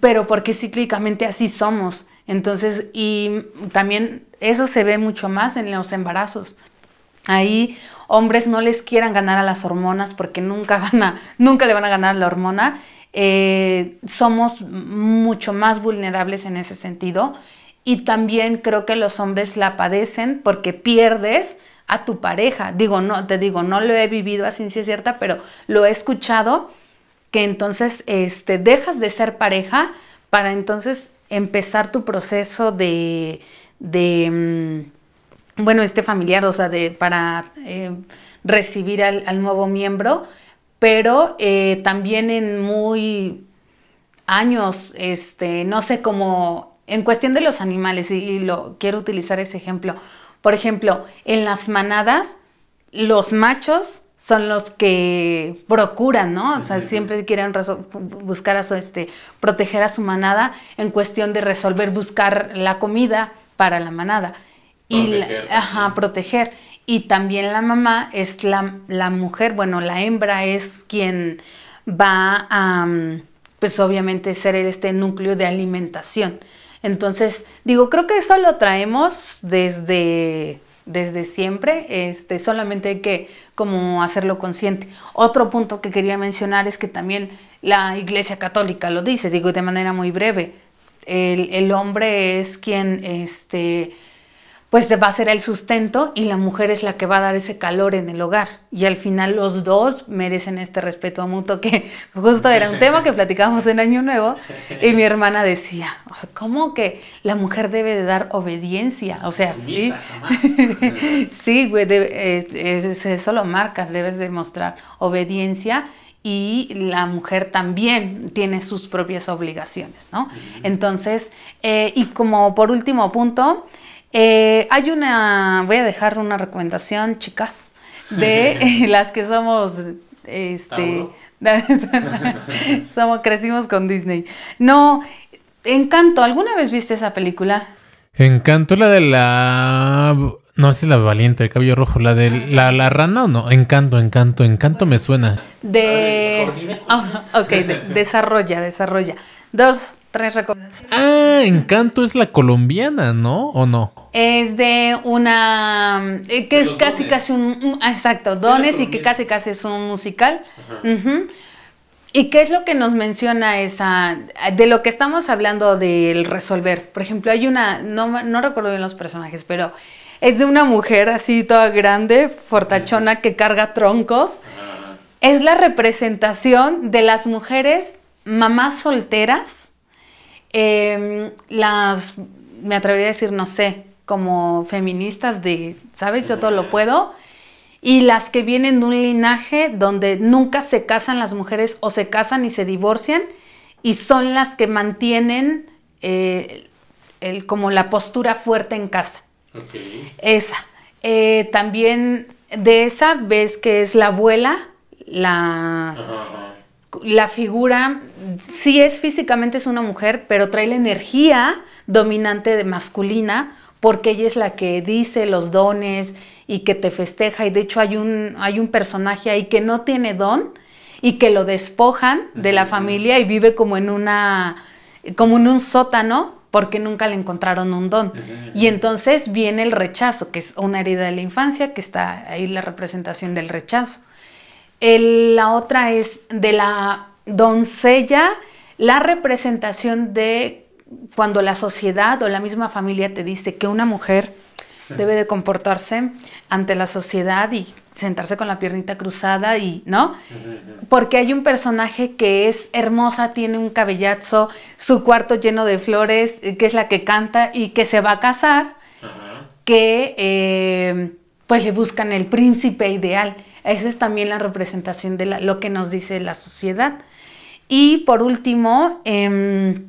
Pero porque cíclicamente así somos. Entonces, y también eso se ve mucho más en los embarazos. Ahí hombres no les quieran ganar a las hormonas porque nunca, van a, nunca le van a ganar a la hormona. Eh, somos mucho más vulnerables en ese sentido y también creo que los hombres la padecen porque pierdes a tu pareja. Digo, no, te digo, no lo he vivido a ciencia cierta, pero lo he escuchado que entonces este, dejas de ser pareja para entonces empezar tu proceso de, de mm, bueno, este familiar, o sea, de, para eh, recibir al, nuevo miembro, pero eh, también en muy años, este, no sé cómo en cuestión de los animales, y lo quiero utilizar ese ejemplo, por ejemplo, en las manadas, los machos son los que procuran, ¿no? O sea, siempre quieren buscar a su, este, proteger a su manada en cuestión de resolver, buscar la comida para la manada. Y ajá, proteger. Y también la mamá es la, la, mujer, bueno, la hembra es quien va a, mm, pues obviamente, ser este núcleo de alimentación. Entonces, digo, creo que eso lo traemos desde, desde siempre, este, solamente hay que como hacerlo consciente. Otro punto que quería mencionar es que también la Iglesia Católica lo dice, digo de manera muy breve, el, el hombre es quien, este, pues va a ser el sustento y la mujer es la que va a dar ese calor en el hogar. Y al final los dos merecen este respeto mutuo que justo era un tema que platicábamos en Año Nuevo y mi hermana decía, ¿cómo que la mujer debe de dar obediencia? O sea, sí. sí, güey, eso lo marca, debes demostrar obediencia y la mujer también tiene sus propias obligaciones, ¿no? Entonces, eh, y como por último punto, eh, hay una, voy a dejar una recomendación, chicas, de las que somos, este, somos, crecimos con Disney. No, Encanto, ¿alguna vez viste esa película? Encanto, la de la... No, es la valiente de cabello rojo, la de la, la rana o no, encanto, encanto, encanto me suena. De... Ah, ok, desarrolla, desarrolla. Dos, tres recomendaciones. Ah, encanto es la colombiana, ¿no? ¿O no? Es de una. Eh, que es casi, casi un. Exacto, dones y que casi, casi es un musical. ¿Y qué es lo que nos menciona esa. de lo que estamos hablando del resolver? Por ejemplo, hay una. No, no recuerdo bien los personajes, pero es de una mujer así toda grande, fortachona, que carga troncos. Es la representación de las mujeres mamás solteras. Em, las. Me atrevería a decir, no sé, como feministas de, ¿sabes? Yo todo lo puedo. Y las que vienen de un linaje donde nunca se casan las mujeres o se casan y se divorcian y son las que mantienen eh, el, como la postura fuerte en casa. Esa. Eh, también de esa ves que es la abuela, la, la figura, sí es físicamente es una mujer, pero trae la energía dominante de masculina porque ella es la que dice los dones y que te festeja y de hecho hay un, hay un personaje ahí que no tiene don y que lo despojan de la familia y vive como en una como en un sótano porque nunca le encontraron un don. Y entonces viene el rechazo, que es una herida de la infancia, que está ahí la representación del rechazo. La otra es de la doncella, la representación de cuando la sociedad o la misma familia te dice que una mujer debe de comportarse ante la sociedad y sentarse con la piernita cruzada y, ¿no? Porque hay un personaje que es hermosa, tiene un cabellazo, su cuarto lleno de flores, eh, que es la que canta y que se va a casar, que eh, pues le buscan el príncipe ideal. Esa es también la representación de lo que nos dice la sociedad. Y por último, em,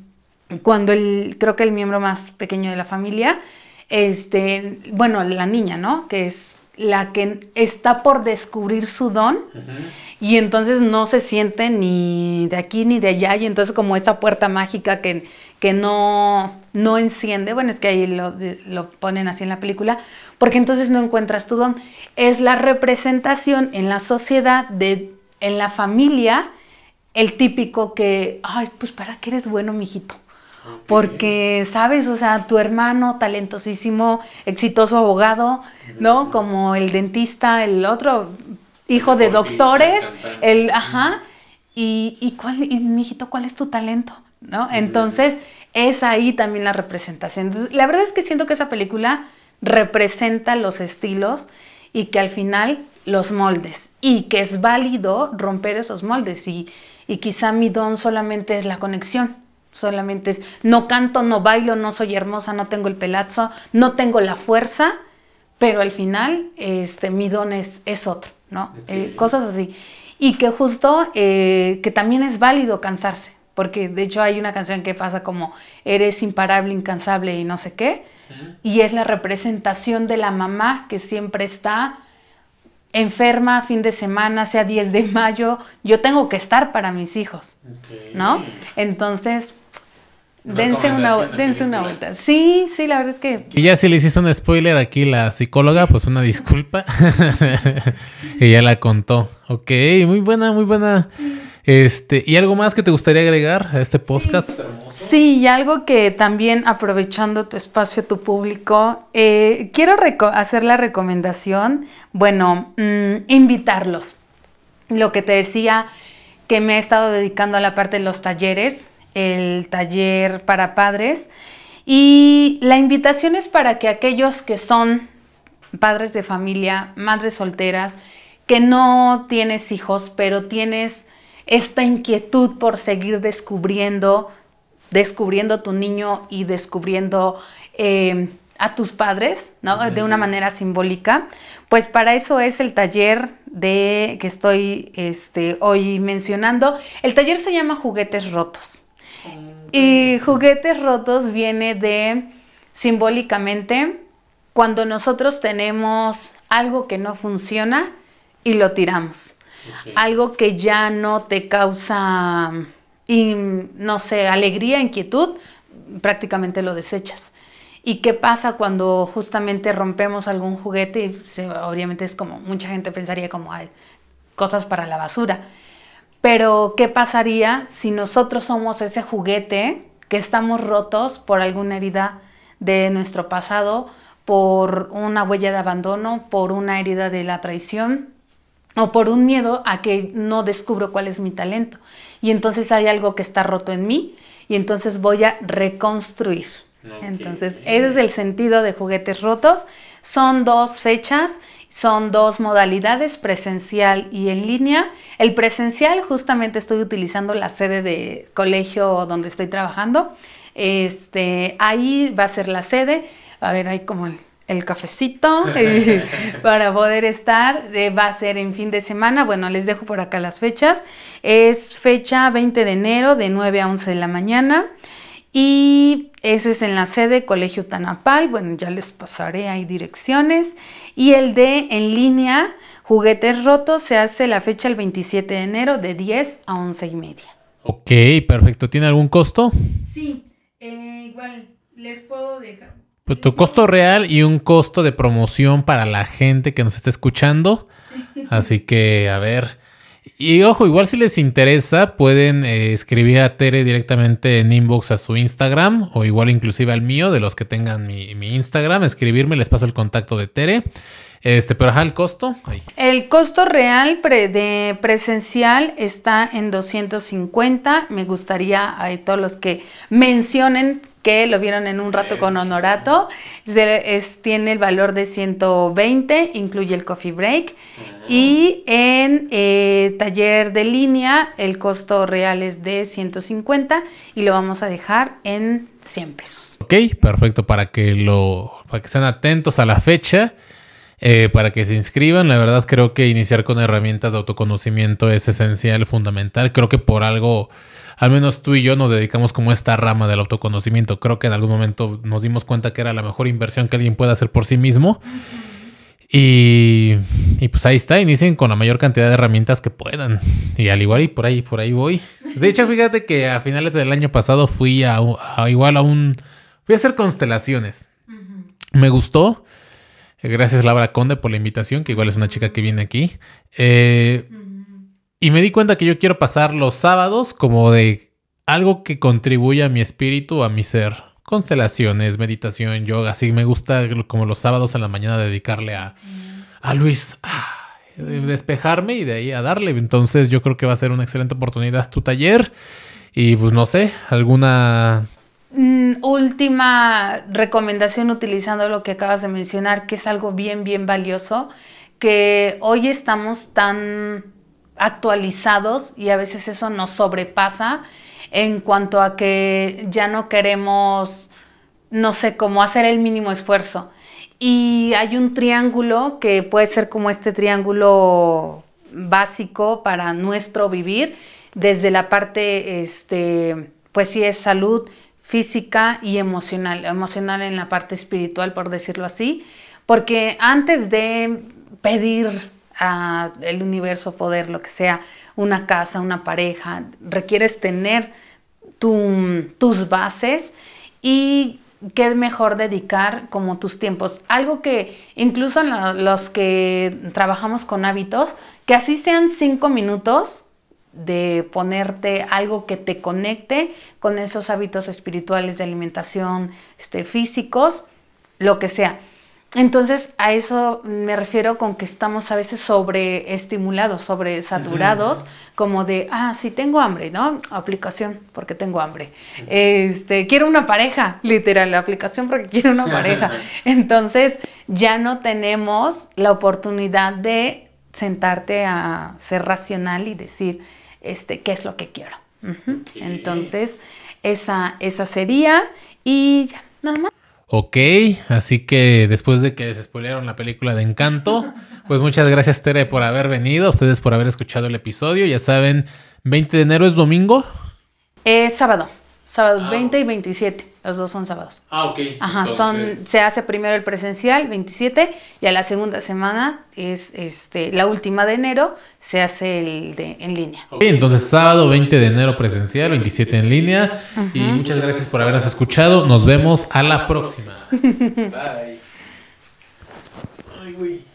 cuando el, creo que el miembro más pequeño de la familia, este, bueno, la niña, ¿no? Que es la que está por descubrir su don y entonces no se siente ni de aquí ni de allá y entonces como esa puerta mágica que, que no, no enciende, bueno, es que ahí lo, lo, ponen así en la película, porque entonces no encuentras tu don. Es la representación en la sociedad, de, en la familia, el típico que, ay, pues para qué eres bueno, mijito porque, ¿sabes? O sea, tu hermano talentosísimo, exitoso abogado, ¿no? Como el dentista, el otro hijo de doctores, el, ajá, y, y cuál, y mijito, ¿cuál es tu talento? ¿No? Entonces, es ahí también la representación. Entonces, la verdad es que siento que esa película representa los estilos y que al final los moldes y que es válido romper esos moldes y, y quizá mi don solamente es la conexión solamente es, no canto, no bailo, no soy hermosa, no tengo el pelazo, no tengo la fuerza, pero al final este, mi don es, es otro, ¿no? Eh, cosas así. Y que justo, eh, que también es válido cansarse, porque de hecho hay una canción que pasa como, eres imparable, incansable y no sé qué, y es la representación de la mamá que siempre está enferma fin de semana, sea 10 de mayo, yo tengo que estar para mis hijos, ¿no? Entonces, dense una, dense una vuelta. Sí, sí, la verdad es que... Y ya si le hiciste un spoiler aquí la psicóloga, pues una disculpa. Ella la contó. Ok, muy buena, muy buena. Este, ¿y algo más que te gustaría agregar a este podcast? Sí, y algo que también aprovechando tu espacio, tu público, eh, quiero hacer la recomendación, bueno, mm, invitarlos. Lo que te decía, que me he estado dedicando a la parte de los talleres, el taller para padres, y la invitación es para que aquellos que son padres de familia, madres solteras, que no tienes hijos, pero tienes esta inquietud por seguir descubriendo, descubriendo tu niño y descubriendo eh, a tus padres, ¿no? De una manera simbólica. Pues para eso es el taller de que estoy este, hoy mencionando. El taller se llama Juguetes Rotos. Y juguetes rotos viene de simbólicamente cuando nosotros tenemos algo que no funciona y lo tiramos algo que ya no te causa, no sé, alegría, inquietud, prácticamente lo desechas. ¿Y qué pasa cuando justamente rompemos algún juguete? obviamente es como, mucha gente pensaría como, hay cosas para la basura. Pero, ¿qué pasaría si nosotros somos ese juguete que estamos rotos por alguna herida de nuestro pasado, por una huella de abandono, por una herida de la traición, o por un miedo a que no descubro cuál es mi talento. Y entonces hay algo que está roto en mí y entonces voy a reconstruir. Entonces, ese es el sentido de juguetes rotos. Son dos fechas, son dos modalidades, presencial y en línea. El presencial, justamente estoy utilizando la sede de colegio donde estoy trabajando. Este, ahí va a ser la sede. A ver, hay como el el cafecito para poder estar. Eh, va a ser en fin de semana. Bueno, les dejo por acá las fechas. Es fecha 20 de enero de 9 a 11 de la mañana. Y ese es en la sede Colegio Tanapal. Bueno, ya les pasaré ahí direcciones. Y el de en línea, juguetes rotos, se hace la fecha el 27 de enero de 10 a 11 y media. Ok, perfecto. ¿Tiene algún costo? Sí, eh, igual les puedo dejar pues, tu costo real y un costo de promoción para la gente que nos está escuchando. Así que, a ver. Y ojo, igual si les interesa, pueden eh, escribir a Tere directamente en inbox a su Instagram o igual inclusive al mío, de los que tengan mi, Instagram, escribirme, les paso el contacto de Tere. Este, pero ajá, el costo. El costo real de presencial está en 250. Me gustaría a todos los que mencionen que lo vieron en un rato con Honorato. Es, tiene el valor de 120, incluye el coffee break. Y en eh, taller de línea el costo real es de 150 y lo vamos a dejar en 100 pesos. Ok, perfecto, para que, lo, para que estén atentos a la fecha. Eh, para que se inscriban. La verdad creo que iniciar con herramientas de autoconocimiento es esencial, fundamental. Creo que por algo al menos tú y yo nos dedicamos como esta rama del autoconocimiento. Creo que en algún momento nos dimos cuenta que era la mejor inversión que alguien puede hacer por sí mismo. Y, pues ahí está, inicien con la mayor cantidad de herramientas que puedan. Y al igual y por ahí, por ahí voy. De hecho, fíjate que a finales del año pasado fui a, igual a un... Fui a hacer constelaciones. Me gustó. Gracias Laura Conde por la invitación, que igual es una chica que viene aquí. Eh, y me di cuenta que yo quiero pasar los sábados como de algo que contribuya a mi espíritu, a mi ser. Constelaciones, meditación, yoga. Así me gusta como los sábados en la mañana dedicarle a, a Luis. despejarme y de ahí a darle. Entonces yo creo que va a ser una excelente oportunidad tu taller. Y pues no sé, alguna última recomendación utilizando lo que acabas de mencionar, que es algo bien, bien valioso, que hoy estamos tan actualizados y a veces eso nos sobrepasa en cuanto a que ya no queremos, no sé, cómo hacer el mínimo esfuerzo. Y hay un triángulo que puede ser como este triángulo básico para nuestro vivir, desde la parte, este, pues sí es salud física y emocional, emocional en la parte espiritual, por decirlo así, porque antes de pedir a el universo, poder, lo que sea, una casa, una pareja, requieres tener tus bases y qué mejor dedicar como tus tiempos. Algo que incluso los que trabajamos con hábitos, que así sean cinco minutos de ponerte algo que te conecte con esos hábitos espirituales de alimentación, este, físicos, lo que sea. Entonces, a eso me refiero con que estamos a veces sobreestimulados, sobresaturados, como de, ah, sí tengo hambre, ¿no? Aplicación, porque tengo hambre. Este, quiero una pareja, literal, la aplicación porque quiero una pareja. Entonces, ya no tenemos la oportunidad de sentarte a ser racional y decir, este, qué es lo que quiero. Entonces, esa, esa sería y ya, nada más. Ok, así que después de que se la película de Encanto, pues muchas gracias Tere por haber venido, ustedes por haber escuchado el episodio. Ya saben, 20 de enero es domingo. Es sábado, sábado 20 ah. y 27. Los dos son sábados. Ah, ok. Ajá, son, se hace primero el presencial, 27, y a la segunda semana es este, la última de enero, se hace el de en línea. entonces sábado 20 de enero presencial, 27 en línea. Y muchas gracias por habernos escuchado. Nos vemos a la próxima. Bye. Ay, güey.